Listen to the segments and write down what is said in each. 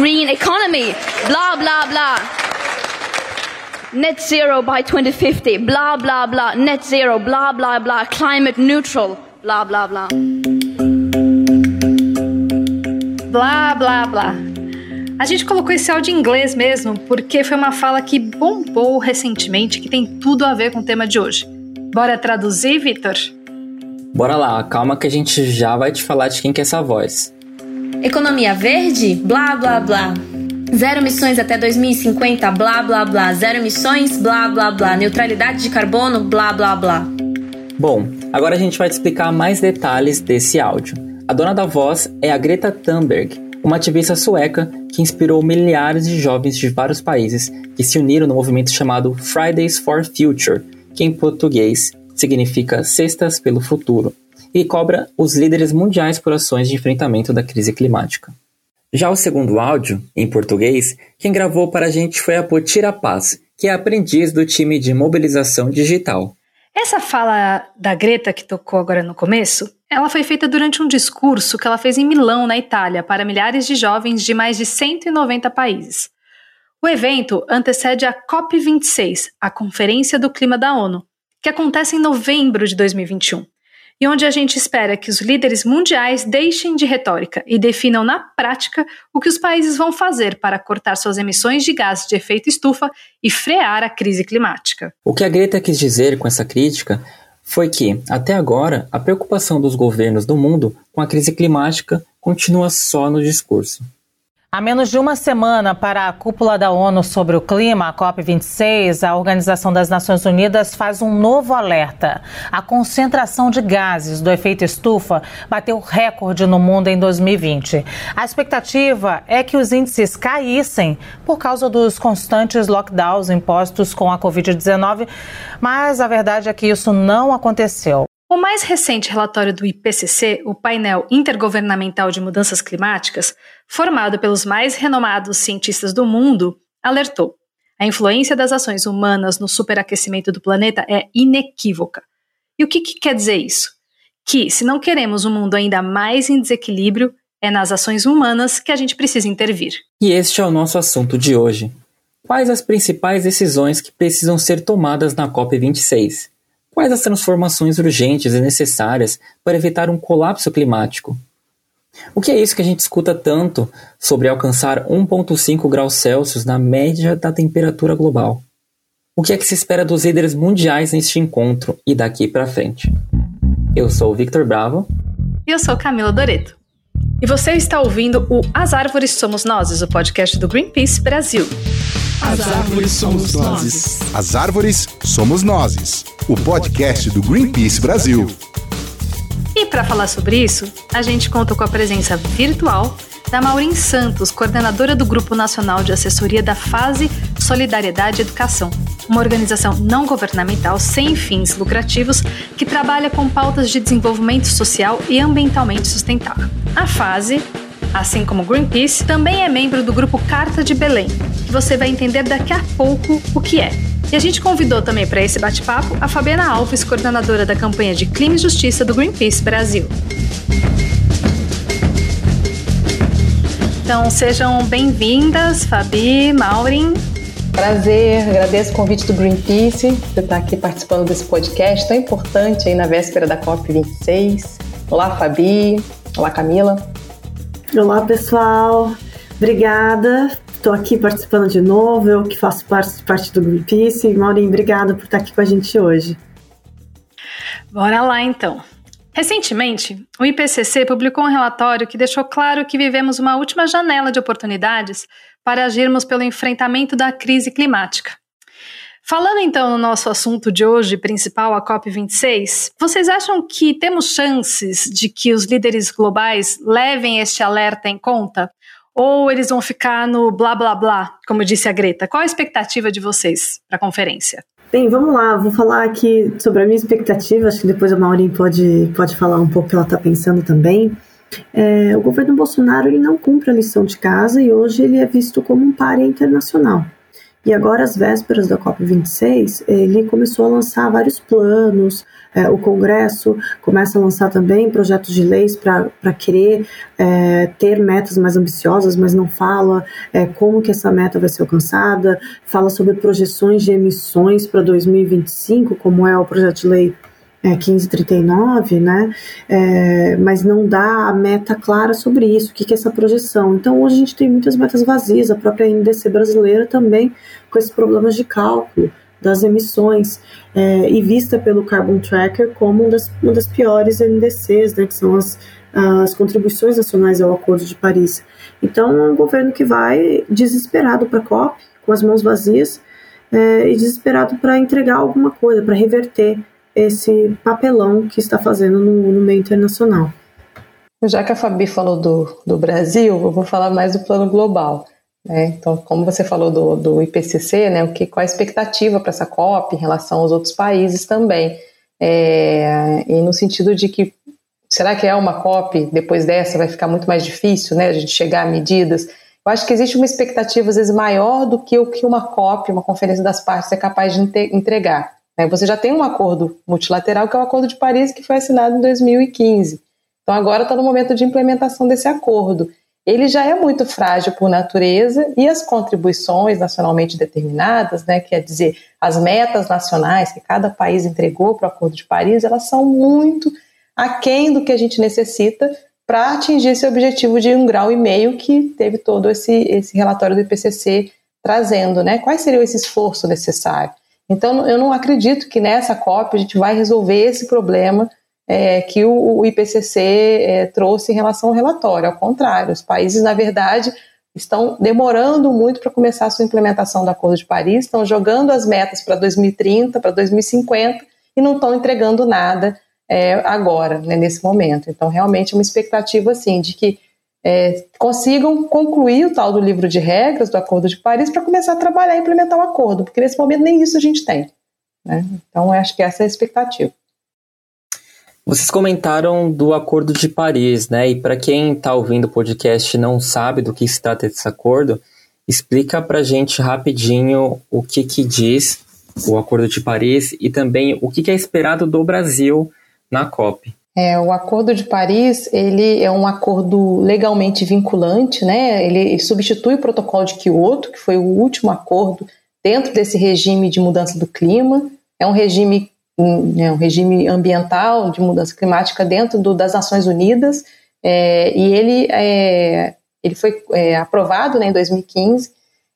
green economy, blah, blah, blah. Net zero by 2050, blah, blah, blah. Net zero, blah, blah, blah. Climate neutral, blah, blah, blah. Blá, blá, blá. A gente colocou esse áudio em inglês mesmo porque foi uma fala que bombou recentemente, que tem tudo a ver com o tema de hoje. Bora traduzir, Vitor? Bora lá, calma que a gente já vai te falar de quem que é essa voz. Economia verde? Blá, blá, blá. Zero emissões até 2050, blá, blá, blá. Zero emissões, blá, blá, blá. Neutralidade de carbono, blá, blá, blá. Bom, agora a gente vai te explicar mais detalhes desse áudio. A dona da voz é a Greta Thunberg, uma ativista sueca que inspirou milhares de jovens de vários países que se uniram no movimento chamado Fridays for Future, que em português significa Cestas pelo Futuro, e cobra os líderes mundiais por ações de enfrentamento da crise climática. Já o segundo áudio, em português, quem gravou para a gente foi a Potira Paz, que é aprendiz do time de mobilização digital. Essa fala da Greta que tocou agora no começo, ela foi feita durante um discurso que ela fez em Milão, na Itália, para milhares de jovens de mais de 190 países. O evento antecede a COP26, a Conferência do Clima da ONU, que acontece em novembro de 2021 e onde a gente espera que os líderes mundiais deixem de retórica e definam na prática o que os países vão fazer para cortar suas emissões de gases de efeito estufa e frear a crise climática. O que a Greta quis dizer com essa crítica foi que, até agora, a preocupação dos governos do mundo com a crise climática continua só no discurso. Há menos de uma semana para a cúpula da ONU sobre o clima, a COP26, a Organização das Nações Unidas faz um novo alerta. A concentração de gases do efeito estufa bateu recorde no mundo em 2020. A expectativa é que os índices caíssem por causa dos constantes lockdowns impostos com a Covid-19, mas a verdade é que isso não aconteceu. O mais recente relatório do IPCC, o painel intergovernamental de mudanças climáticas, formado pelos mais renomados cientistas do mundo, alertou: a influência das ações humanas no superaquecimento do planeta é inequívoca. E o que, que quer dizer isso? Que, se não queremos um mundo ainda mais em desequilíbrio, é nas ações humanas que a gente precisa intervir. E este é o nosso assunto de hoje. Quais as principais decisões que precisam ser tomadas na COP26? Quais as transformações urgentes e necessárias para evitar um colapso climático? O que é isso que a gente escuta tanto sobre alcançar 1,5 graus Celsius na média da temperatura global? O que é que se espera dos líderes mundiais neste encontro e daqui para frente? Eu sou o Victor Bravo. E eu sou Camila Doreto. E você está ouvindo o As Árvores Somos Nós, o podcast do Greenpeace Brasil. As árvores somos nós. As árvores somos nós. O podcast do Greenpeace Brasil. E para falar sobre isso, a gente conta com a presença virtual da Maureen Santos, coordenadora do Grupo Nacional de Assessoria da Fase Solidariedade e Educação, uma organização não governamental sem fins lucrativos que trabalha com pautas de desenvolvimento social e ambientalmente sustentável. A Fase assim como Greenpeace, também é membro do grupo Carta de Belém, que você vai entender daqui a pouco o que é. E a gente convidou também para esse bate-papo a Fabiana Alves, coordenadora da campanha de Clima e Justiça do Greenpeace Brasil. Então sejam bem-vindas, Fabi, Maureen. Prazer, agradeço o convite do Greenpeace por estar aqui participando desse podcast tão importante aí na véspera da COP26. Olá, Fabi. Olá, Camila. Olá, pessoal. Obrigada. Estou aqui participando de novo, eu que faço parte, parte do Greenpeace. Maureen, obrigada por estar aqui com a gente hoje. Bora lá, então. Recentemente, o IPCC publicou um relatório que deixou claro que vivemos uma última janela de oportunidades para agirmos pelo enfrentamento da crise climática. Falando então no nosso assunto de hoje principal, a COP26, vocês acham que temos chances de que os líderes globais levem este alerta em conta? Ou eles vão ficar no blá blá blá, como disse a Greta? Qual a expectativa de vocês para a conferência? Bem, vamos lá, vou falar aqui sobre a minha expectativa, acho que depois a Maureen pode, pode falar um pouco o que ela está pensando também. É, o governo Bolsonaro ele não cumpre a lição de casa e hoje ele é visto como um páreo internacional. E agora, às vésperas da COP26, ele começou a lançar vários planos. É, o Congresso começa a lançar também projetos de leis para querer é, ter metas mais ambiciosas, mas não fala é, como que essa meta vai ser alcançada. Fala sobre projeções de emissões para 2025, como é o projeto de lei é, 1539, né? É, mas não dá a meta clara sobre isso, o que, que é essa projeção. Então hoje a gente tem muitas metas vazias, a própria NDC brasileira também com esses problemas de cálculo das emissões é, e vista pelo Carbon Tracker como uma das, uma das piores NDCs, né, que são as, as contribuições nacionais ao Acordo de Paris. Então é um governo que vai desesperado para a COP, com as mãos vazias, é, e desesperado para entregar alguma coisa, para reverter esse papelão que está fazendo no, no, meio internacional. Já que a Fabi falou do, do Brasil, eu vou falar mais do plano global. Né? Então, como você falou do, do IPCC, né, o que, qual a expectativa para essa COP em relação aos outros países também? É, e no sentido de que, será que é uma COP, depois dessa vai ficar muito mais difícil né, a gente chegar a medidas? Eu acho que existe uma expectativa, às vezes, maior do que o que uma COP, uma Conferência das Partes, é capaz de entregar. Você já tem um acordo multilateral, que é o Acordo de Paris, que foi assinado em 2015. Então, agora está no momento de implementação desse acordo. Ele já é muito frágil por natureza e as contribuições nacionalmente determinadas, né, quer dizer, as metas nacionais que cada país entregou para o Acordo de Paris, elas são muito aquém do que a gente necessita para atingir esse objetivo de um grau e meio que teve todo esse, esse relatório do IPCC trazendo, né? Quais seriam esse esforço necessário? Então, eu não acredito que nessa COP a gente vai resolver esse problema é, que o, o IPCC é, trouxe em relação ao relatório. Ao contrário, os países, na verdade, estão demorando muito para começar a sua implementação do Acordo de Paris, estão jogando as metas para 2030, para 2050 e não estão entregando nada é, agora, né, nesse momento. Então, realmente é uma expectativa assim de que é, consigam concluir o tal do livro de regras do Acordo de Paris para começar a trabalhar e implementar o acordo, porque nesse momento nem isso a gente tem. Né? Então, acho que essa é a expectativa. Vocês comentaram do Acordo de Paris, né? E para quem está ouvindo o podcast e não sabe do que se trata esse acordo, explica para gente rapidinho o que, que diz o Acordo de Paris e também o que, que é esperado do Brasil na COP. É, o Acordo de Paris ele é um acordo legalmente vinculante, né? Ele substitui o Protocolo de Kyoto, que foi o último acordo dentro desse regime de mudança do clima. É um regime, é um regime ambiental de mudança climática dentro do, das Nações Unidas é, e ele, é, ele foi é, aprovado né, em 2015.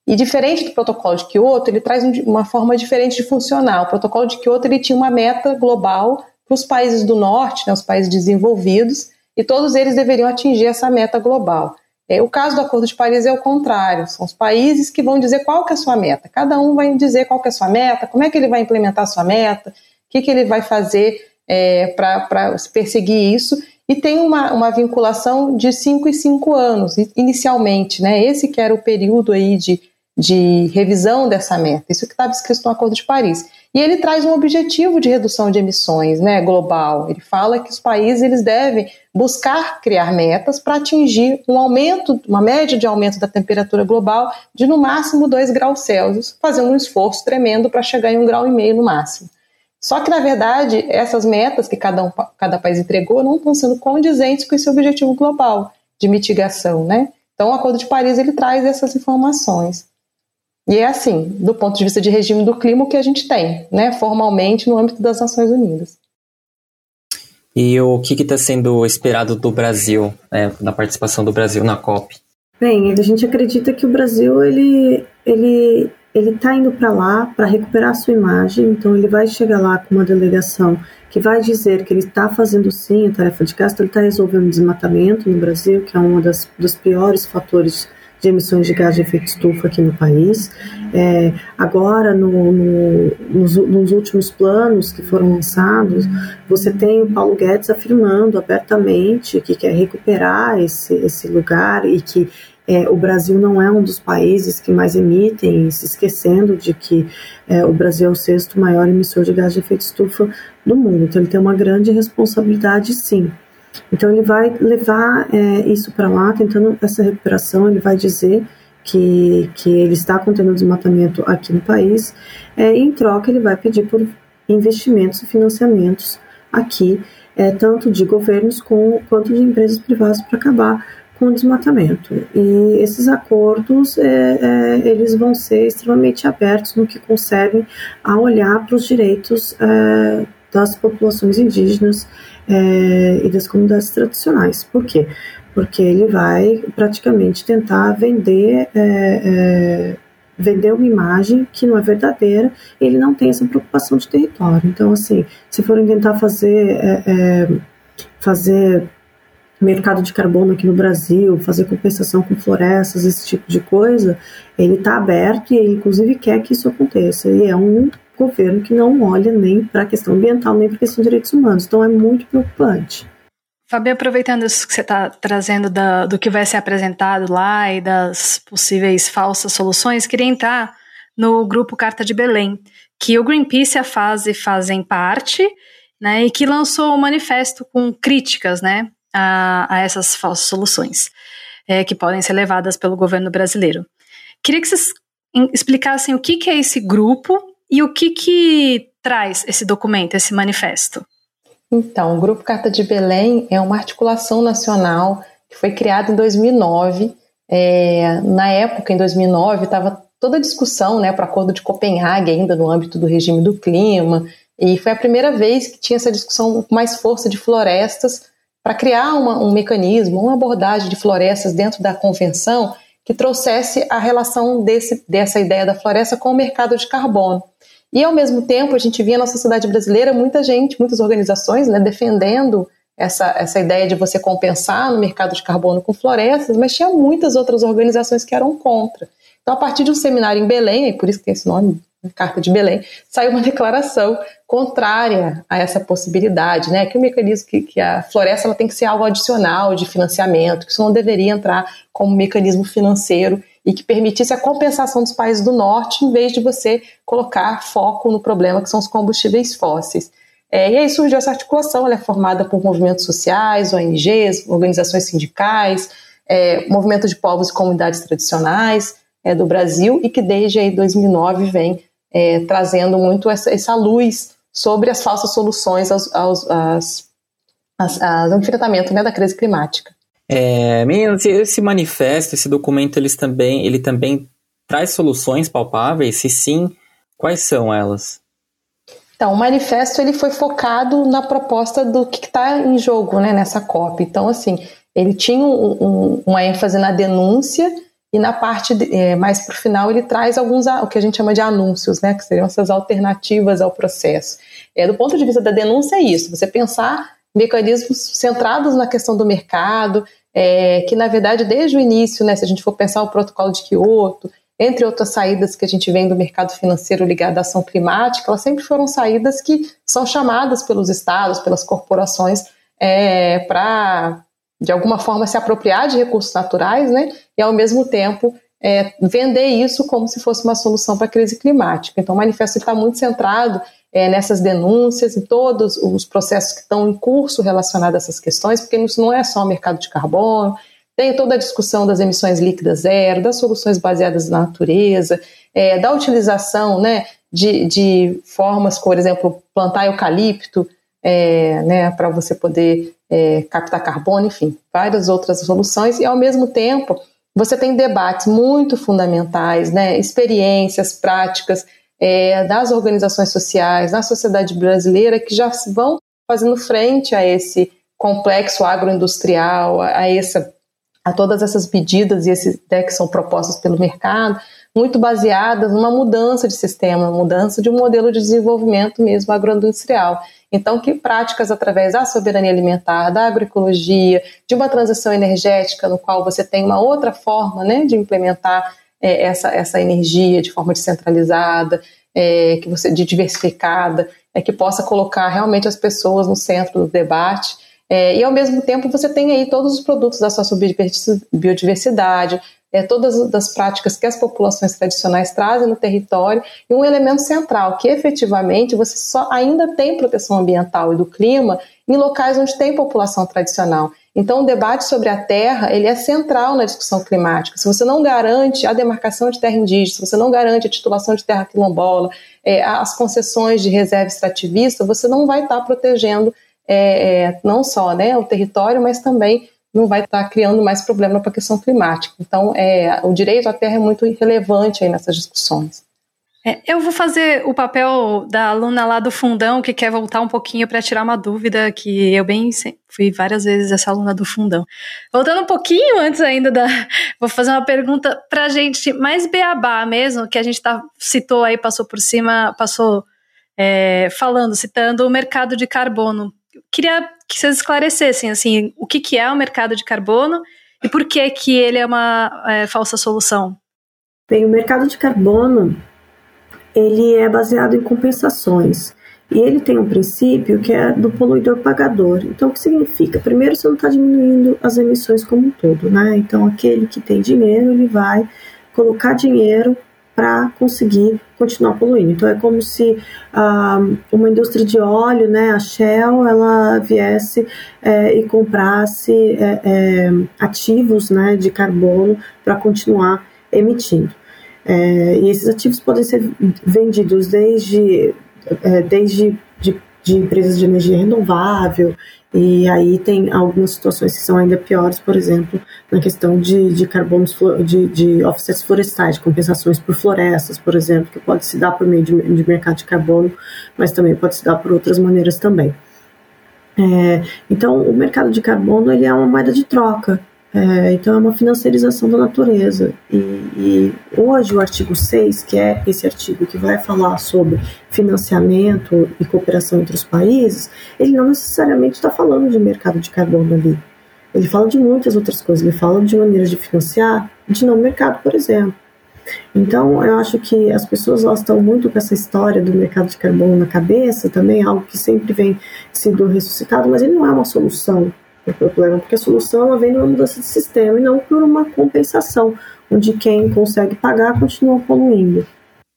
E diferente do Protocolo de Kyoto, ele traz uma forma diferente de funcionar. O Protocolo de Kyoto ele tinha uma meta global para os países do norte, né, os países desenvolvidos, e todos eles deveriam atingir essa meta global. É, o caso do Acordo de Paris é o contrário, são os países que vão dizer qual que é a sua meta. Cada um vai dizer qual que é a sua meta, como é que ele vai implementar a sua meta, o que, que ele vai fazer é, para perseguir isso, e tem uma, uma vinculação de 5 e 5 anos, inicialmente, né? Esse que era o período aí de, de revisão dessa meta, isso que estava escrito no Acordo de Paris. E ele traz um objetivo de redução de emissões né, global. Ele fala que os países eles devem buscar criar metas para atingir um aumento, uma média de aumento da temperatura global de no máximo 2 graus Celsius, fazendo um esforço tremendo para chegar em um grau e meio no máximo. Só que, na verdade, essas metas que cada, um, cada país entregou não estão sendo condizentes com esse objetivo global de mitigação. Né? Então, o Acordo de Paris ele traz essas informações. E é assim, do ponto de vista de regime do clima, o que a gente tem, né, formalmente no âmbito das Nações Unidas. E o que está sendo esperado do Brasil, né, na participação do Brasil na COP? Bem, a gente acredita que o Brasil ele ele ele está indo para lá para recuperar a sua imagem, então ele vai chegar lá com uma delegação que vai dizer que ele está fazendo sim a tarefa de gasto, ele está resolvendo desmatamento no Brasil, que é um dos piores fatores de emissões de gás de efeito estufa aqui no país. É, agora, no, no, nos, nos, últimos planos que foram lançados, você tem o Paulo Guedes afirmando abertamente que quer recuperar esse, esse lugar e que é, o Brasil não é um dos países que mais emitem, se esquecendo de que é, o Brasil é o sexto maior emissor de gás de efeito estufa do mundo. Então, ele tem uma grande responsabilidade, sim. Então ele vai levar é, isso para lá, tentando essa recuperação. Ele vai dizer que, que ele está contendo desmatamento aqui no país, é, em troca ele vai pedir por investimentos e financiamentos aqui, é, tanto de governos com, quanto de empresas privadas para acabar com o desmatamento. E esses acordos, é, é, eles vão ser extremamente abertos no que concerne a olhar para os direitos é, das populações indígenas é, e das comunidades tradicionais. Por quê? Porque ele vai praticamente tentar vender é, é, vender uma imagem que não é verdadeira, ele não tem essa preocupação de território. Então, assim, se forem tentar fazer, é, é, fazer mercado de carbono aqui no Brasil, fazer compensação com florestas, esse tipo de coisa, ele está aberto e ele, inclusive, quer que isso aconteça. E é um governo que não olha nem para a questão ambiental, nem para a questão de direitos humanos. Então, é muito preocupante. Fabi, aproveitando isso que você está trazendo da, do que vai ser apresentado lá e das possíveis falsas soluções, queria entrar no grupo Carta de Belém, que o Greenpeace e a Fase fazem parte, né, e que lançou um manifesto com críticas, né, a, a essas falsas soluções, é, que podem ser levadas pelo governo brasileiro. Queria que vocês explicassem o que, que é esse grupo e o que, que traz esse documento, esse manifesto. Então, o Grupo Carta de Belém é uma articulação nacional que foi criada em 2009. É, na época, em 2009, estava toda a discussão né, para o Acordo de Copenhague, ainda no âmbito do regime do clima, e foi a primeira vez que tinha essa discussão com mais força de florestas para criar uma, um mecanismo, uma abordagem de florestas dentro da convenção que trouxesse a relação desse, dessa ideia da floresta com o mercado de carbono. E, ao mesmo tempo, a gente via na sociedade brasileira muita gente, muitas organizações né, defendendo essa, essa ideia de você compensar no mercado de carbono com florestas, mas tinha muitas outras organizações que eram contra. Então, a partir de um seminário em Belém, e por isso que tem esse nome, né, Carta de Belém, saiu uma declaração contrária a essa possibilidade, né? Que o mecanismo que, que a floresta ela tem que ser algo adicional de financiamento, que isso não deveria entrar como mecanismo financeiro e que permitisse a compensação dos países do norte, em vez de você colocar foco no problema que são os combustíveis fósseis. É, e aí surgiu essa articulação, ela é formada por movimentos sociais, ONGs, organizações sindicais, é, movimento de povos e comunidades tradicionais é, do Brasil e que desde aí 2009 vem é, trazendo muito essa, essa, luz sobre as falsas soluções aos, aos, aos, ao enfrentamento né, da crise climática. É, esse manifesto, esse documento, eles também, ele também traz soluções palpáveis? Se sim, quais são elas? Então, o manifesto ele foi focado na proposta do que está em jogo né, nessa COP. Então, assim, ele tinha um, um, uma ênfase na denúncia e na parte de, é, mais para o final ele traz alguns o que a gente chama de anúncios, né, que seriam essas alternativas ao processo. É, do ponto de vista da denúncia é isso, você pensar mecanismos centrados na questão do mercado, é, que na verdade desde o início, né, se a gente for pensar o protocolo de Kyoto, entre outras saídas que a gente vem do mercado financeiro ligado à ação climática, elas sempre foram saídas que são chamadas pelos estados, pelas corporações, é, para de alguma forma se apropriar de recursos naturais, né, e ao mesmo tempo é, vender isso como se fosse uma solução para a crise climática. Então, o manifesto está muito centrado é, nessas denúncias, em todos os processos que estão em curso relacionados a essas questões, porque isso não é só o mercado de carbono, tem toda a discussão das emissões líquidas zero, das soluções baseadas na natureza, é, da utilização né, de, de, formas, por exemplo, plantar eucalipto é, né, para você poder é, captar carbono, enfim, várias outras soluções, e ao mesmo tempo você tem debates muito fundamentais, né, experiências, práticas é, das organizações sociais, da sociedade brasileira, que já vão fazendo frente a esse complexo agroindustrial, a, a, essa, a todas essas medidas e esses né, que são propostas pelo mercado, muito baseadas numa mudança de sistema, mudança de um modelo de desenvolvimento mesmo agroindustrial. Então, que práticas através da soberania alimentar, da agroecologia, de uma transição energética, no qual você tem uma outra forma né, de implementar é, essa, essa energia de forma descentralizada, é, que você de diversificada, é, que possa colocar realmente as pessoas no centro do debate. É, e ao mesmo tempo você tem aí todos os produtos da sua biodiversidade, é, todas as práticas que as populações tradicionais trazem no território e um elemento central que efetivamente você só ainda tem proteção ambiental e do clima em locais onde tem população tradicional. Então, o debate sobre a terra ele é central na discussão climática. Se você não garante a demarcação de terra indígena, se você não garante a titulação de terra quilombola, é, as concessões de reserva extrativista, você não vai estar protegendo é, é, não só né, o território, mas também não vai estar criando mais problema para a questão climática. Então, é, o direito à terra é muito relevante aí nessas discussões. É, eu vou fazer o papel da aluna lá do fundão que quer voltar um pouquinho para tirar uma dúvida que eu bem fui várias vezes essa aluna do fundão. Voltando um pouquinho antes ainda da, vou fazer uma pergunta para gente mais beabá mesmo que a gente tá, citou aí passou por cima, passou é, falando, citando o mercado de carbono. Queria que vocês esclarecessem assim o que, que é o mercado de carbono e por que que ele é uma é, falsa solução. Bem, o mercado de carbono ele é baseado em compensações. E ele tem um princípio que é do poluidor pagador. Então, o que significa? Primeiro, você não está diminuindo as emissões como um todo, né? Então, aquele que tem dinheiro, ele vai colocar dinheiro para conseguir continuar poluindo. Então, é como se ah, uma indústria de óleo, né, a Shell, ela viesse é, e comprasse é, é, ativos né, de carbono para continuar emitindo. É, e esses ativos podem ser vendidos desde, é, desde de, de, empresas de energia renovável, e aí tem algumas situações que são ainda piores, por exemplo, na questão de, de carbonos, de, de offsets florestais, de compensações por florestas, por exemplo, que pode se dar por meio de, de mercado de carbono, mas também pode se dar por outras maneiras também. É, então, o mercado de carbono ele é uma moeda de troca, é, então, é uma financiarização da natureza. E, e, hoje, o artigo 6, que é esse artigo que vai falar sobre financiamento e cooperação entre os países, ele não necessariamente está falando de mercado de carbono ali. Ele fala de muitas outras coisas. Ele fala de maneiras de financiar, de não mercado, por exemplo. Então, eu acho que as pessoas elas estão muito com essa história do mercado de carbono na cabeça, também algo que sempre vem sendo ressuscitado, mas ele não é uma solução o problema, porque a solução ela vem numa mudança de sistema e não por uma compensação, onde quem consegue pagar continua poluindo.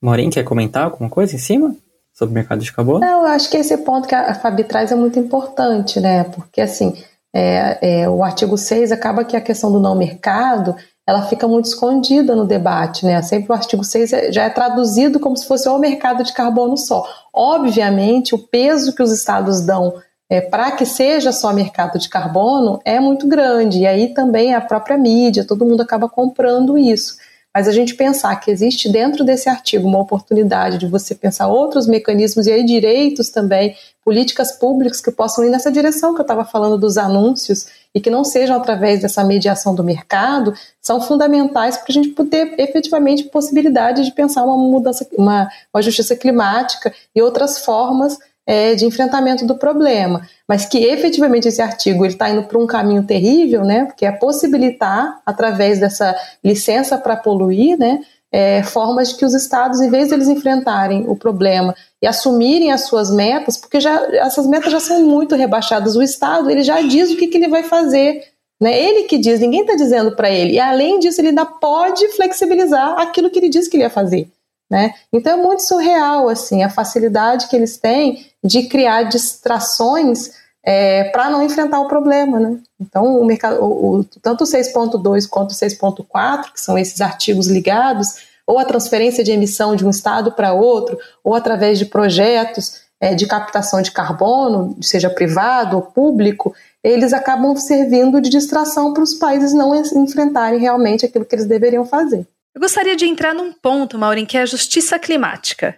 Morim, quer comentar alguma coisa em cima? Sobre o mercado de carbono? Não, eu acho que esse ponto que a Fabi traz é muito importante, né? Porque, assim, é, é, o artigo 6 acaba que a questão do não mercado ela fica muito escondida no debate, né? Sempre o artigo 6 é, já é traduzido como se fosse o mercado de carbono só. Obviamente, o peso que os estados dão é, para que seja só mercado de carbono é muito grande. E aí também a própria mídia, todo mundo acaba comprando isso. Mas a gente pensar que existe dentro desse artigo uma oportunidade de você pensar outros mecanismos e aí direitos também, políticas públicas que possam ir nessa direção que eu estava falando dos anúncios e que não sejam através dessa mediação do mercado, são fundamentais para a gente poder efetivamente possibilidade de pensar uma mudança, uma, uma justiça climática e outras formas é, de enfrentamento do problema, mas que efetivamente esse artigo está indo para um caminho terrível, né, porque é possibilitar, através dessa licença para poluir, né, é, formas de que os estados, em vez de eles enfrentarem o problema e assumirem as suas metas, porque já, essas metas já são muito rebaixadas, o estado ele já diz o que, que ele vai fazer, né? Ele que diz, ninguém está dizendo para ele. E além disso, ele ainda pode flexibilizar aquilo que ele disse que ele ia fazer. Né? Então é muito surreal assim a facilidade que eles têm de criar distrações é, para não enfrentar o problema. Né? Então, o mercado, o, o, tanto o 6.2 quanto o 6.4, que são esses artigos ligados, ou a transferência de emissão de um estado para outro, ou através de projetos é, de captação de carbono, seja privado ou público, eles acabam servindo de distração para os países não enfrentarem realmente aquilo que eles deveriam fazer. Eu gostaria de entrar num ponto, Maureen, que é a justiça climática.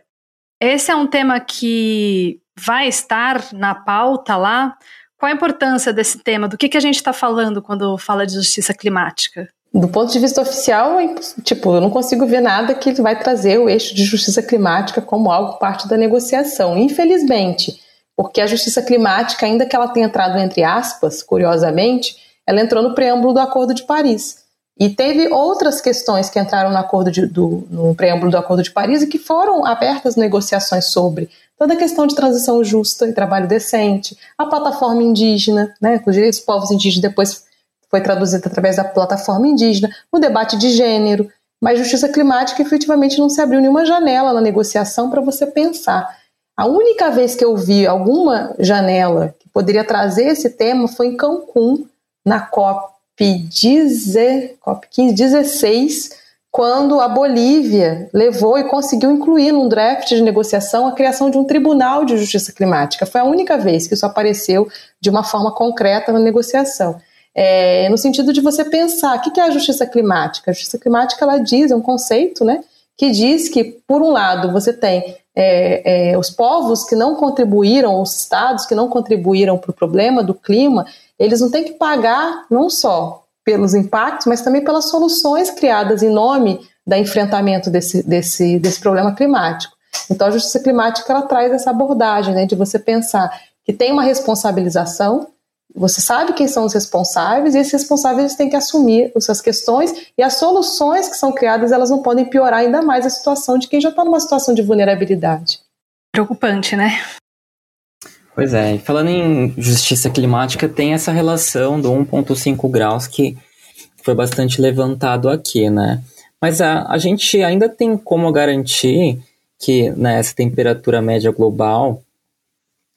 Esse é um tema que vai estar na pauta lá. Qual a importância desse tema? Do que, que a gente está falando quando fala de justiça climática? Do ponto de vista oficial, tipo, eu não consigo ver nada que vai trazer o eixo de justiça climática como algo parte da negociação. Infelizmente, porque a justiça climática, ainda que ela tenha entrado entre aspas, curiosamente, ela entrou no preâmbulo do Acordo de Paris. E teve outras questões que entraram no, acordo de, do, no preâmbulo do Acordo de Paris e que foram abertas negociações sobre toda a questão de transição justa e trabalho decente, a plataforma indígena, né, os direitos dos povos indígenas depois foi traduzida através da plataforma indígena, o debate de gênero, mas justiça climática efetivamente não se abriu nenhuma janela na negociação para você pensar. A única vez que eu vi alguma janela que poderia trazer esse tema foi em Cancún, na COP, COP 15, 16, quando a Bolívia levou e conseguiu incluir num draft de negociação a criação de um tribunal de justiça climática. Foi a única vez que isso apareceu de uma forma concreta na negociação. É, no sentido de você pensar, o que é a justiça climática? A justiça climática, ela diz, é um conceito, né, que diz que, por um lado, você tem é, é, os povos que não contribuíram, os estados que não contribuíram para o problema do clima, eles não têm que pagar não só pelos impactos, mas também pelas soluções criadas em nome do enfrentamento desse, desse, desse problema climático. Então, a justiça climática ela traz essa abordagem né, de você pensar que tem uma responsabilização, você sabe quem são os responsáveis e esses responsáveis têm que assumir essas questões e as soluções que são criadas elas não podem piorar ainda mais a situação de quem já está numa situação de vulnerabilidade. Preocupante, né? Pois é, e falando em justiça climática, tem essa relação do 1,5 graus que foi bastante levantado aqui, né? Mas a, a gente ainda tem como garantir que né, essa temperatura média global,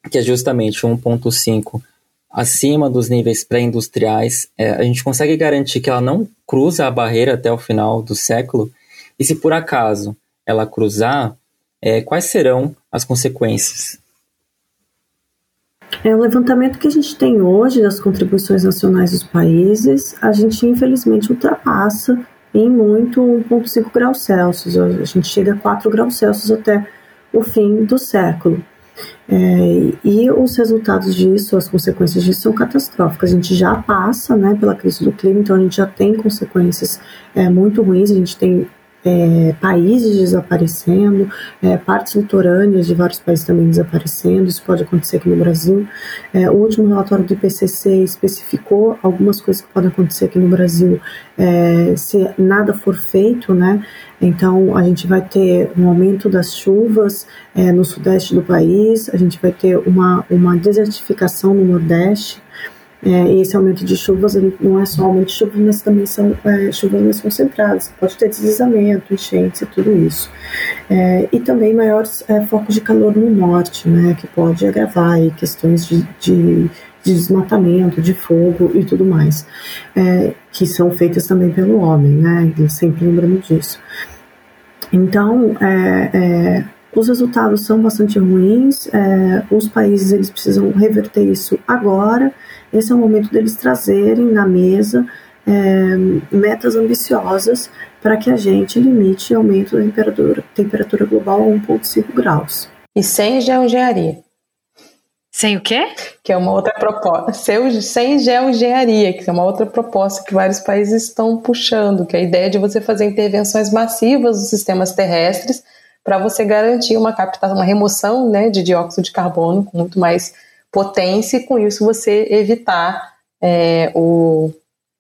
que é justamente 1,5 acima dos níveis pré-industriais, é, a gente consegue garantir que ela não cruza a barreira até o final do século? E se por acaso ela cruzar, é, quais serão as consequências? É o levantamento que a gente tem hoje das contribuições nacionais dos países, a gente infelizmente ultrapassa em muito 1,5 graus Celsius. A gente chega a 4 graus Celsius até o fim do século. É, e os resultados disso, as consequências disso são catastróficas. A gente já passa né, pela crise do clima, então a gente já tem consequências é, muito ruins. A gente tem é, países desaparecendo, é, partes litorâneas de vários países também desaparecendo, isso pode acontecer aqui no Brasil. É, o último relatório do IPCC especificou algumas coisas que podem acontecer aqui no Brasil é, se nada for feito, né? Então, a gente vai ter um aumento das chuvas é, no sudeste do país, a gente vai ter uma, uma desertificação no nordeste, é, esse aumento de chuvas não é só aumento de chuvas, mas também são é, chuvas mais concentradas. Pode ter deslizamento, enchentes e tudo isso. É, e também maiores é, focos de calor no norte, né, que pode agravar aí, questões de, de, de, desmatamento, de fogo e tudo mais, é, que são feitas também pelo homem, né, sempre lembrando disso. Então, é, é, os resultados são bastante ruins, é, os países eles precisam reverter isso agora. Esse é o momento deles trazerem na mesa é, metas ambiciosas para que a gente limite o aumento da temperatura, temperatura global a 1,5 graus. E sem geoengenharia. Sem o quê? Que é uma outra proposta. Sem geoengenharia, que é uma outra proposta que vários países estão puxando, que é a ideia de você fazer intervenções massivas nos sistemas terrestres para você garantir uma captação, uma remoção né, de dióxido de carbono com muito mais potência e com isso você evitar é, o,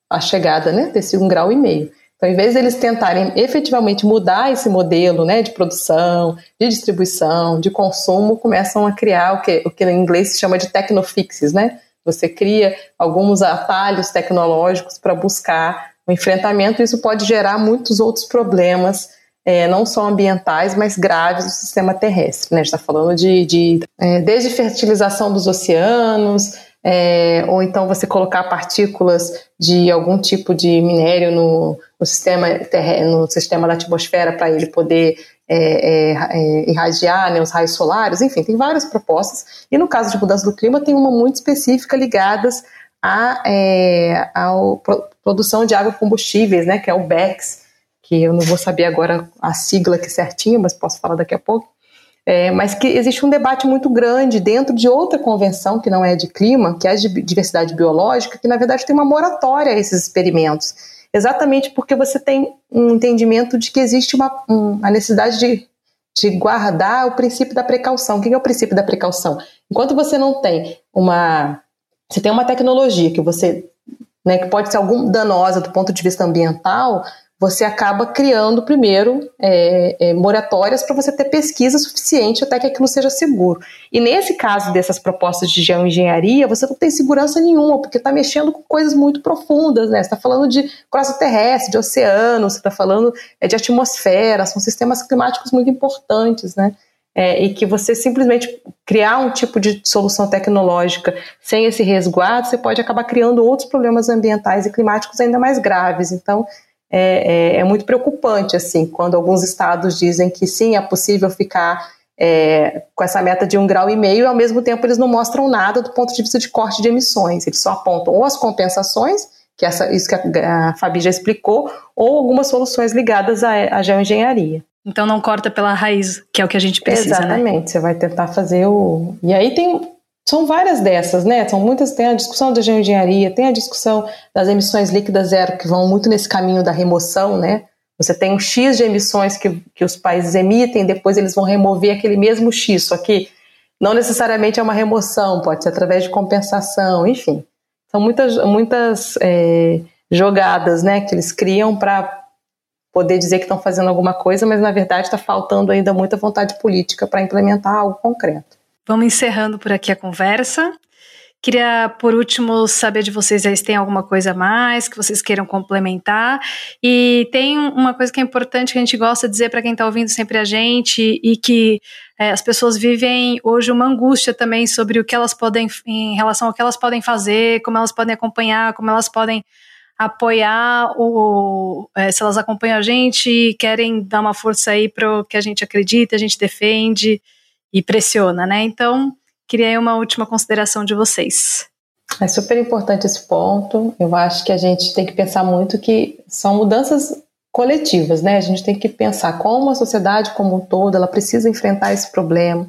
a chegada né, desse um grau e meio. Então, em vez deles tentarem efetivamente mudar esse modelo né, de produção, de distribuição, de consumo, começam a criar o que, o que em inglês se chama de technofixes, né? Você cria alguns atalhos tecnológicos para buscar o enfrentamento, e isso pode gerar muitos outros problemas é, não só ambientais, mas graves do sistema terrestre. Né? A gente está falando de, de é, desde fertilização dos oceanos, é, ou então você colocar partículas de algum tipo de minério no, no sistema, no sistema da atmosfera para ele poder é, é, é, irradiar né, os raios solares, enfim, tem várias propostas. E no caso de mudança do clima, tem uma muito específica ligadas à, é, produção de agrocombustíveis, né, que é o BECS, que eu não vou saber agora a sigla aqui certinho, mas posso falar daqui a pouco. É, mas que existe um debate muito grande dentro de outra convenção que não é de clima, que é de diversidade biológica, que na verdade tem uma moratória a esses experimentos, exatamente porque você tem um entendimento de que existe uma, um, a necessidade de, de guardar o princípio da precaução. O que é o princípio da precaução? Enquanto você não tem uma, você tem uma tecnologia que você, né, que pode ser algum danosa do ponto de vista ambiental, você acaba criando primeiro é, é, moratórias para você ter pesquisa suficiente até que aquilo seja seguro. E nesse caso dessas propostas de geoengenharia, você não tem segurança nenhuma, porque está mexendo com coisas muito profundas, né? Você está falando de crosta terrestre, de oceano, você está falando é, de atmosfera, são sistemas climáticos muito importantes, né? é, e que você simplesmente criar um tipo de solução tecnológica sem esse resguardo, você pode acabar criando outros problemas ambientais e climáticos ainda mais graves. Então, é, é, é muito preocupante, assim, quando alguns estados dizem que sim, é possível ficar é, com essa meta de um grau e meio, e ao mesmo tempo eles não mostram nada do ponto de vista de corte de emissões, eles só apontam ou as compensações, que essa, isso que a, a Fabi já explicou, ou algumas soluções ligadas à, à geoengenharia. Então não corta pela raiz, que é o que a gente precisa, né? Exatamente, né? você vai tentar fazer o... E aí tem... São várias dessas, né? São muitas, tem a discussão da geoengenharia, tem a discussão das emissões líquidas zero, que vão muito nesse caminho da remoção, né? Você tem um X de emissões que, que os países emitem, depois eles vão remover aquele mesmo X, só que não necessariamente é uma remoção, pode ser através de compensação, enfim. São muitas, muitas é, jogadas né, que eles criam para poder dizer que estão fazendo alguma coisa, mas na verdade está faltando ainda muita vontade política para implementar algo concreto. Vamos encerrando por aqui a conversa. Queria, por último, saber de vocês se tem alguma coisa a mais que vocês queiram complementar. E tem uma coisa que é importante que a gente gosta de dizer para quem está ouvindo sempre a gente e que é, as pessoas vivem hoje uma angústia também sobre o que elas podem, em relação ao que elas podem fazer, como elas podem acompanhar, como elas podem apoiar é, se elas acompanham a gente querem dar uma força aí para o que a gente acredita, a gente defende e pressiona, né? Então Queria aí uma última consideração de vocês. É super importante esse ponto. Eu acho que a gente tem que pensar muito que são mudanças coletivas, né? A gente tem que pensar como a sociedade como um todo ela precisa enfrentar esse problema,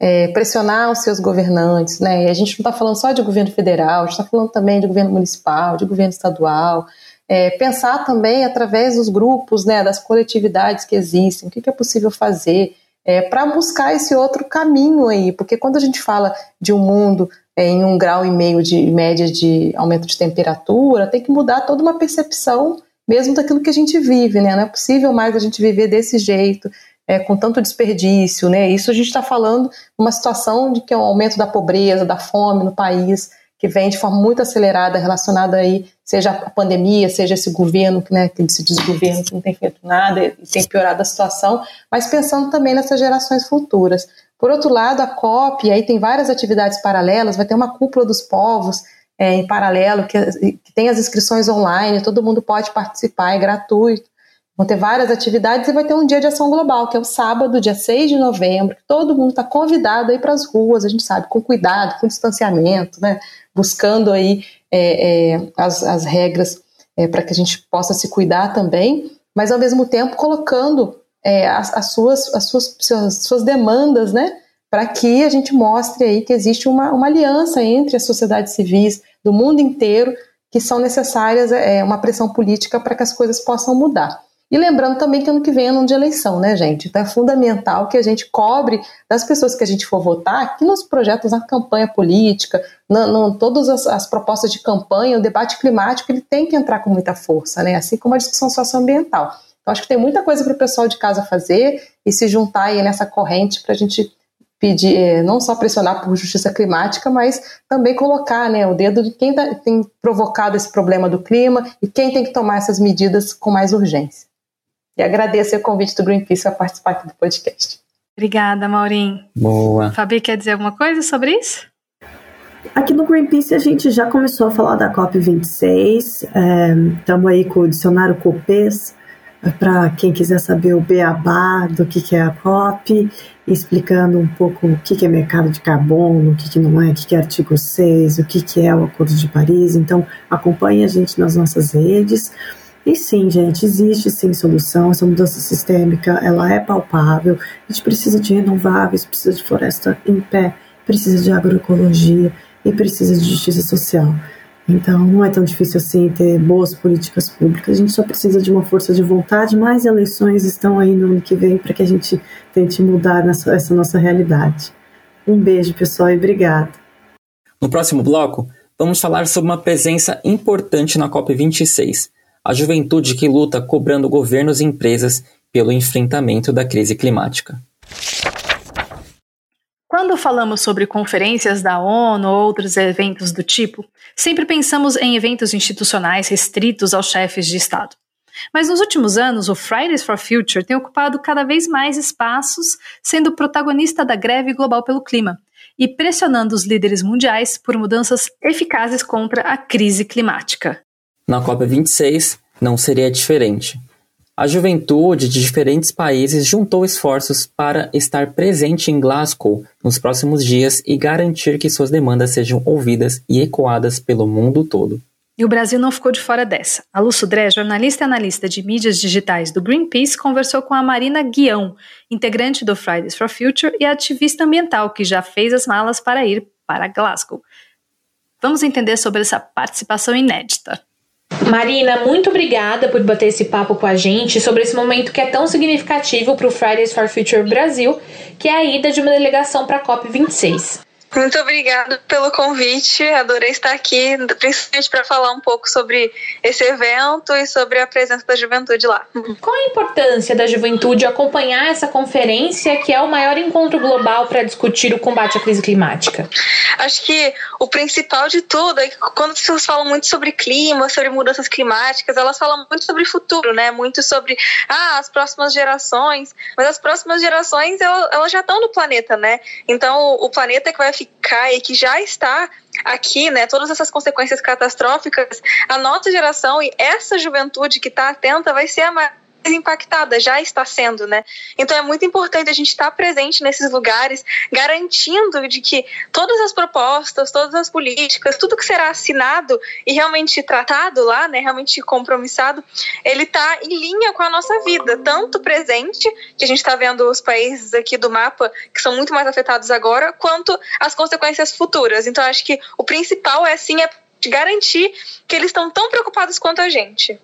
é, pressionar os seus governantes, né? E a gente não está falando só de governo federal, está falando também de governo municipal, de governo estadual. É, pensar também através dos grupos, né, das coletividades que existem, o que, que é possível fazer é, para buscar esse outro caminho aí, porque quando a gente fala de um mundo é, em um grau e meio de média de aumento de temperatura, tem que mudar toda uma percepção mesmo daquilo que a gente vive, né? Não é possível mais a gente viver desse jeito, é, com tanto desperdício, né? Isso a gente está falando uma situação de que é um aumento da pobreza, da fome no país, que vem de forma muito acelerada relacionada aí, seja a pandemia, seja esse governo, né, que se diz governo que não tem feito nada e tem piorado a situação, mas pensando também nessas gerações futuras. Por outro lado, a COP, aí tem várias atividades paralelas, vai ter uma cúpula dos povos é, em paralelo, que, que tem as inscrições online, todo mundo pode participar, é gratuito. Vão ter várias atividades e vai ter um dia de ação global, que é o sábado, dia 6 de novembro, todo mundo está convidado aí para as ruas, a gente sabe, com cuidado, com distanciamento, né? buscando aí é, é, as, as, regras é, para que a gente possa se cuidar também, mas ao mesmo tempo colocando é, as, as, suas, as suas, suas, suas demandas, né, para que a gente mostre aí que existe uma, uma aliança entre as sociedades civis do mundo inteiro que são necessárias é, uma pressão política para que as coisas possam mudar. E lembrando também que ano que vem é ano de eleição, né, gente? Então é fundamental que a gente cobre das pessoas que a gente for votar, que nos projetos na campanha política, na, na, todas as, as, propostas de campanha, o debate climático, ele tem que entrar com muita força, né? Assim como a discussão socioambiental. Então acho que tem muita coisa para o pessoal de casa fazer e se juntar aí nessa corrente para a gente pedir, eh, não só pressionar por justiça climática, mas também colocar né, o dedo de quem tá, tem provocado esse problema do clima e quem tem que tomar essas medidas com mais urgência. E agradeço o convite do Greenpeace para participar aqui do podcast. Obrigada, Maurim. Boa. Fabi, quer dizer alguma coisa sobre isso? Aqui no Greenpeace a gente já começou a falar da COP26, estamos é, aí com o dicionário COPES, para quem quiser saber o beabá do que, que é a COP, explicando um pouco o que, que é mercado de carbono, o que, que não é, o que, que é artigo 6, o que, que é o Acordo de Paris. Então, acompanhe a gente nas nossas redes. E sim, gente, existe sim solução. Essa mudança sistêmica, ela é palpável. A gente precisa de renováveis, precisa de floresta em pé, precisa de agroecologia e precisa de justiça social. Então, não é tão difícil assim ter boas políticas públicas. A gente só precisa de uma força de vontade. Mais eleições estão aí no ano que vem para que a gente tente mudar essa nossa realidade. Um beijo, pessoal, e obrigada. No próximo bloco, vamos falar sobre uma presença importante na COP26 a juventude que luta cobrando governos e empresas pelo enfrentamento da crise climática. Quando falamos sobre conferências da ONU ou outros eventos do tipo, sempre pensamos em eventos institucionais restritos aos chefes de Estado. Mas nos últimos anos, o Fridays for Future tem ocupado cada vez mais espaços, sendo protagonista da greve global pelo clima e pressionando os líderes mundiais por mudanças eficazes contra a crise climática. Na COP26 não seria diferente. A juventude de diferentes países juntou esforços para estar presente em Glasgow nos próximos dias e garantir que suas demandas sejam ouvidas e ecoadas pelo mundo todo. E o Brasil não ficou de fora dessa. A Lu Sudré, jornalista e analista de mídias digitais do Greenpeace, conversou com a Marina Guião, integrante do Fridays for Future e ativista ambiental, que já fez as malas para ir para Glasgow. Vamos entender sobre essa participação inédita. Marina, muito obrigada por bater esse papo com a gente sobre esse momento que é tão significativo para o Fridays for Future Brasil, que é a ida de uma delegação para a COP26. Muito obrigada pelo convite. Adorei estar aqui, principalmente para falar um pouco sobre esse evento e sobre a presença da juventude lá. Qual a importância da juventude acompanhar essa conferência, que é o maior encontro global para discutir o combate à crise climática? Acho que o principal de tudo é que quando as pessoas falam muito sobre clima, sobre mudanças climáticas, elas falam muito sobre futuro, né? Muito sobre ah, as próximas gerações. Mas as próximas gerações elas já estão no planeta, né? Então o planeta que vai ficar cai, que já está aqui, né, todas essas consequências catastróficas, a nossa geração e essa juventude que está atenta vai ser a impactada, já está sendo, né? Então é muito importante a gente estar presente nesses lugares, garantindo de que todas as propostas, todas as políticas, tudo que será assinado e realmente tratado lá, né, realmente compromissado, ele está em linha com a nossa vida, tanto presente, que a gente está vendo os países aqui do mapa que são muito mais afetados agora, quanto as consequências futuras. Então acho que o principal é sim é garantir que eles estão tão preocupados quanto a gente.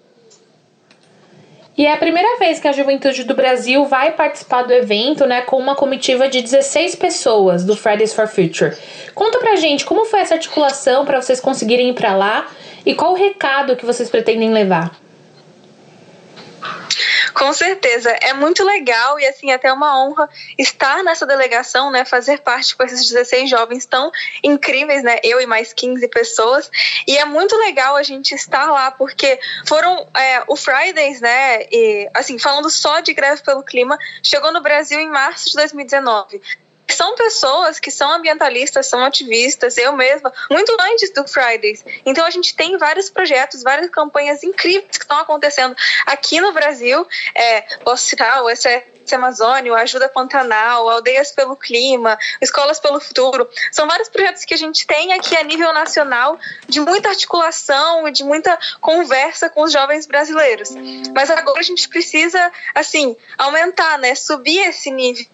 E é a primeira vez que a juventude do Brasil vai participar do evento, né, com uma comitiva de 16 pessoas do Fridays for Future. Conta pra gente como foi essa articulação para vocês conseguirem ir para lá e qual o recado que vocês pretendem levar. Com certeza, é muito legal e assim até uma honra estar nessa delegação, né, fazer parte com esses 16 jovens tão incríveis, né, eu e mais 15 pessoas. E é muito legal a gente estar lá porque foram é, o Fridays, né, e assim falando só de greve pelo clima, chegou no Brasil em março de 2019 são pessoas que são ambientalistas, são ativistas, eu mesma, muito antes do Fridays. Então a gente tem vários projetos, várias campanhas incríveis que estão acontecendo aqui no Brasil. É, posso citar o SS Amazônia, Ajuda Pantanal, Aldeias pelo Clima, Escolas pelo Futuro. São vários projetos que a gente tem aqui a nível nacional de muita articulação e de muita conversa com os jovens brasileiros. Mas agora a gente precisa, assim, aumentar, né? Subir esse nível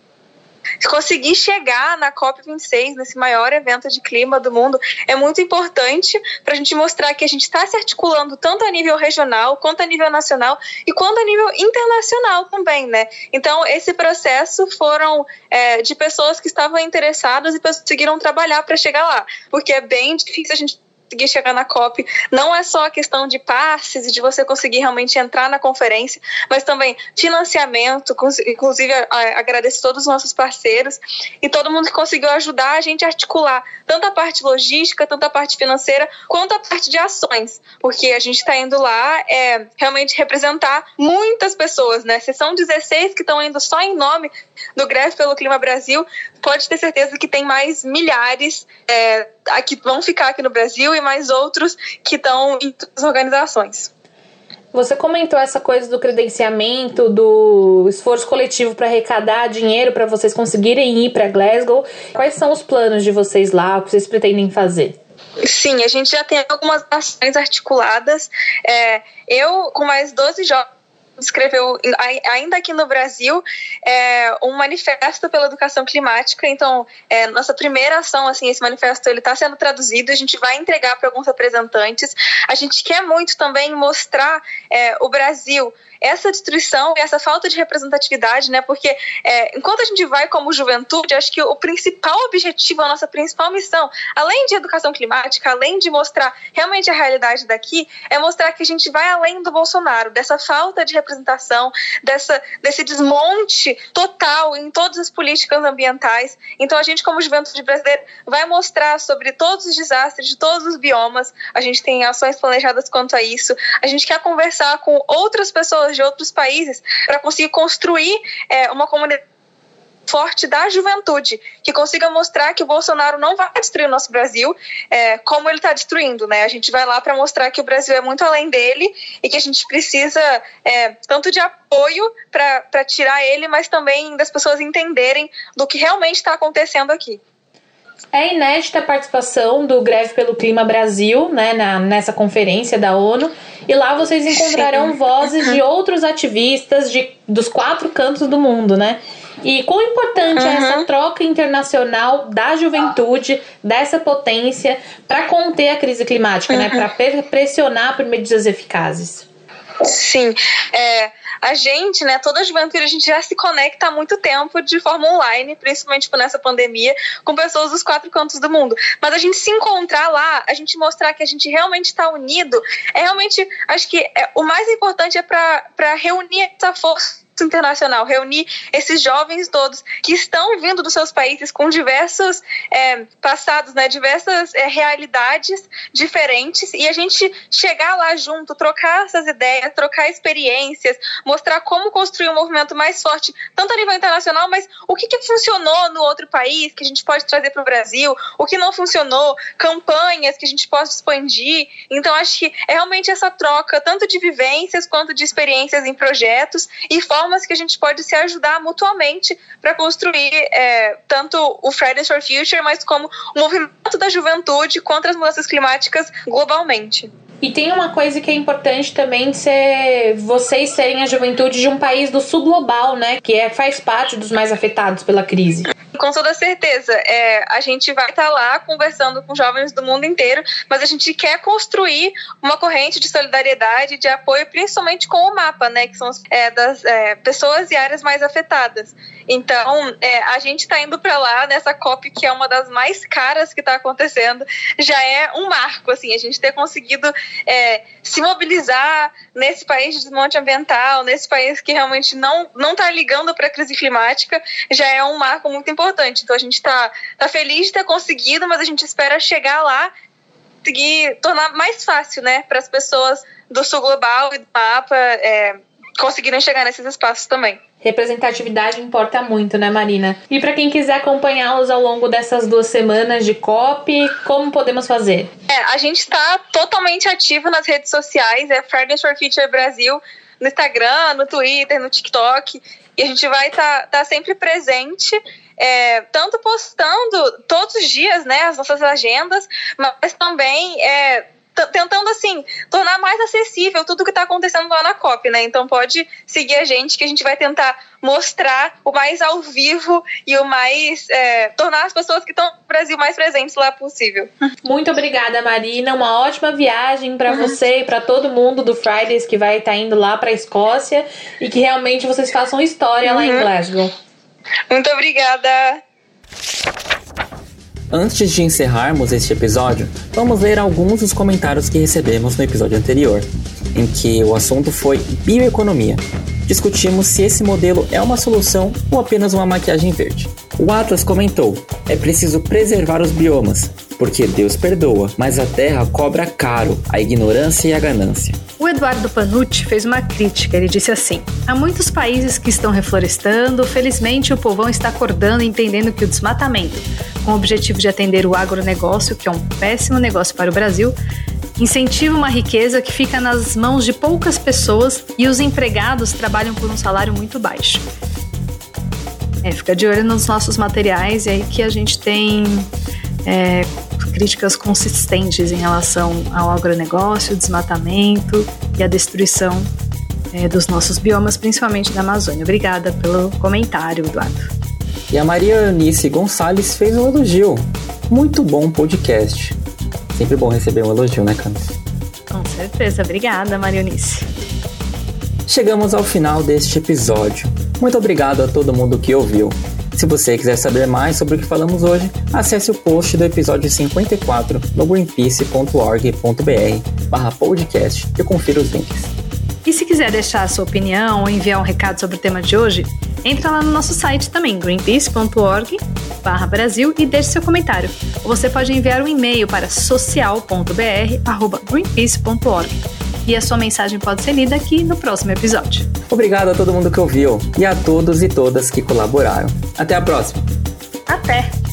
conseguir chegar na COP26, nesse maior evento de clima do mundo, é muito importante para a gente mostrar que a gente está se articulando tanto a nível regional, quanto a nível nacional e quanto a nível internacional também, né? Então, esse processo foram é, de pessoas que estavam interessadas e conseguiram trabalhar para chegar lá, porque é bem difícil a gente conseguir chegar na COP. Não é só a questão de passes e de você conseguir realmente entrar na conferência, mas também financiamento, inclusive agradeço todos os nossos parceiros e todo mundo que conseguiu ajudar a gente a articular tanto a parte logística, tanto a parte financeira, quanto a parte de ações, porque a gente está indo lá é, realmente representar muitas pessoas, né? Se são 16 que estão indo só em nome do Greve pelo Clima Brasil, pode ter certeza que tem mais milhares é, que vão ficar aqui no Brasil e mais outros que estão em todas as organizações. Você comentou essa coisa do credenciamento, do esforço coletivo para arrecadar dinheiro para vocês conseguirem ir para Glasgow. Quais são os planos de vocês lá? O que vocês pretendem fazer? Sim, a gente já tem algumas ações articuladas. É, eu, com mais 12 jovens escreveu, ainda aqui no Brasil, é, um manifesto pela educação climática. Então, é, nossa primeira ação, assim, esse manifesto ele está sendo traduzido, a gente vai entregar para alguns representantes. A gente quer muito também mostrar é, o Brasil essa destruição e essa falta de representatividade, né? Porque é, enquanto a gente vai como juventude, acho que o principal objetivo, a nossa principal missão, além de educação climática, além de mostrar realmente a realidade daqui, é mostrar que a gente vai além do Bolsonaro, dessa falta de representação, dessa, desse desmonte total em todas as políticas ambientais. Então a gente, como juventude brasileira, vai mostrar sobre todos os desastres de todos os biomas. A gente tem ações planejadas quanto a isso. A gente quer conversar com outras pessoas de outros países para conseguir construir é, uma comunidade forte da juventude, que consiga mostrar que o Bolsonaro não vai destruir o nosso Brasil é, como ele está destruindo. Né? A gente vai lá para mostrar que o Brasil é muito além dele e que a gente precisa é, tanto de apoio para tirar ele, mas também das pessoas entenderem do que realmente está acontecendo aqui. É inédita a participação do Greve pelo Clima Brasil, né, na, nessa conferência da ONU. E lá vocês encontrarão Sim. vozes de outros ativistas de, dos quatro cantos do mundo, né? E quão importante uhum. é essa troca internacional da juventude, dessa potência, para conter a crise climática, uhum. né? Para pressionar por medidas eficazes. Sim, é, a gente, né, toda a juventude, a gente já se conecta há muito tempo de forma online, principalmente tipo, nessa pandemia, com pessoas dos quatro cantos do mundo. Mas a gente se encontrar lá, a gente mostrar que a gente realmente está unido, é realmente, acho que é, o mais importante é para reunir essa força internacional, reunir esses jovens todos que estão vindo dos seus países com diversos é, passados, né, diversas é, realidades diferentes e a gente chegar lá junto, trocar essas ideias, trocar experiências, mostrar como construir um movimento mais forte, tanto a nível internacional, mas o que, que funcionou no outro país que a gente pode trazer para o Brasil, o que não funcionou, campanhas que a gente possa expandir. Então, acho que é realmente essa troca, tanto de vivências quanto de experiências em projetos e formas formas que a gente pode se ajudar mutuamente para construir é, tanto o Fridays for Future, mas como o movimento da juventude contra as mudanças climáticas globalmente. E tem uma coisa que é importante também ser vocês serem a juventude de um país do sul global, né? Que é, faz parte dos mais afetados pela crise. Com toda certeza. É, a gente vai estar tá lá conversando com jovens do mundo inteiro, mas a gente quer construir uma corrente de solidariedade, de apoio, principalmente com o mapa, né? Que são é, das é, pessoas e áreas mais afetadas. Então, é, a gente está indo para lá nessa COP, que é uma das mais caras que está acontecendo, já é um marco, assim, a gente ter conseguido é, se mobilizar nesse país de desmonte ambiental, nesse país que realmente não não está ligando para a crise climática, já é um marco muito importante. Então, a gente está tá feliz de ter conseguido, mas a gente espera chegar lá conseguir tornar mais fácil, né, para as pessoas do sul global e do mapa é, conseguirem chegar nesses espaços também. Representatividade importa muito, né, Marina? E para quem quiser acompanhá-los ao longo dessas duas semanas de COP, como podemos fazer? É, a gente está totalmente ativo nas redes sociais, é Fridays for Future Brasil, no Instagram, no Twitter, no TikTok, e a gente vai estar tá, tá sempre presente. É, tanto postando todos os dias né, as nossas agendas, mas também é, tentando assim tornar mais acessível tudo que está acontecendo lá na COP, né? Então pode seguir a gente que a gente vai tentar mostrar o mais ao vivo e o mais é, tornar as pessoas que estão no Brasil mais presentes lá possível. Muito obrigada, Marina. Uma ótima viagem para uhum. você e para todo mundo do Fridays que vai estar tá indo lá para a Escócia e que realmente vocês façam história uhum. lá em uhum. Glasgow. Muito obrigada. Antes de encerrarmos este episódio, vamos ler alguns dos comentários que recebemos no episódio anterior, em que o assunto foi bioeconomia. Discutimos se esse modelo é uma solução ou apenas uma maquiagem verde. O Atlas comentou: é preciso preservar os biomas, porque Deus perdoa, mas a terra cobra caro a ignorância e a ganância. O Eduardo Panucci fez uma crítica. Ele disse assim: há muitos países que estão reflorestando, felizmente o povão está acordando e entendendo que o desmatamento, com o objetivo de atender o agronegócio, que é um péssimo negócio para o Brasil, incentiva uma riqueza que fica nas mãos de poucas pessoas e os empregados trabalham por um salário muito baixo. É, fica de olho nos nossos materiais e aí que a gente tem é, críticas consistentes em relação ao agronegócio, desmatamento e a destruição é, dos nossos biomas, principalmente da Amazônia. Obrigada pelo comentário, Eduardo. E a Maria Eunice Gonçalves fez um elogio. Muito bom podcast. Sempre bom receber um elogio, né, Camis? Com certeza. Obrigada, Maria Eunice. Chegamos ao final deste episódio. Muito obrigado a todo mundo que ouviu. Se você quiser saber mais sobre o que falamos hoje, acesse o post do episódio 54 no greenpeace.org.br podcast e confira os links. E se quiser deixar a sua opinião ou enviar um recado sobre o tema de hoje, entra lá no nosso site também, greenpeace.org Brasil e deixe seu comentário. Ou você pode enviar um e-mail para social.br@greenpeace.org e a sua mensagem pode ser lida aqui no próximo episódio. Obrigado a todo mundo que ouviu e a todos e todas que colaboraram. Até a próxima. Até!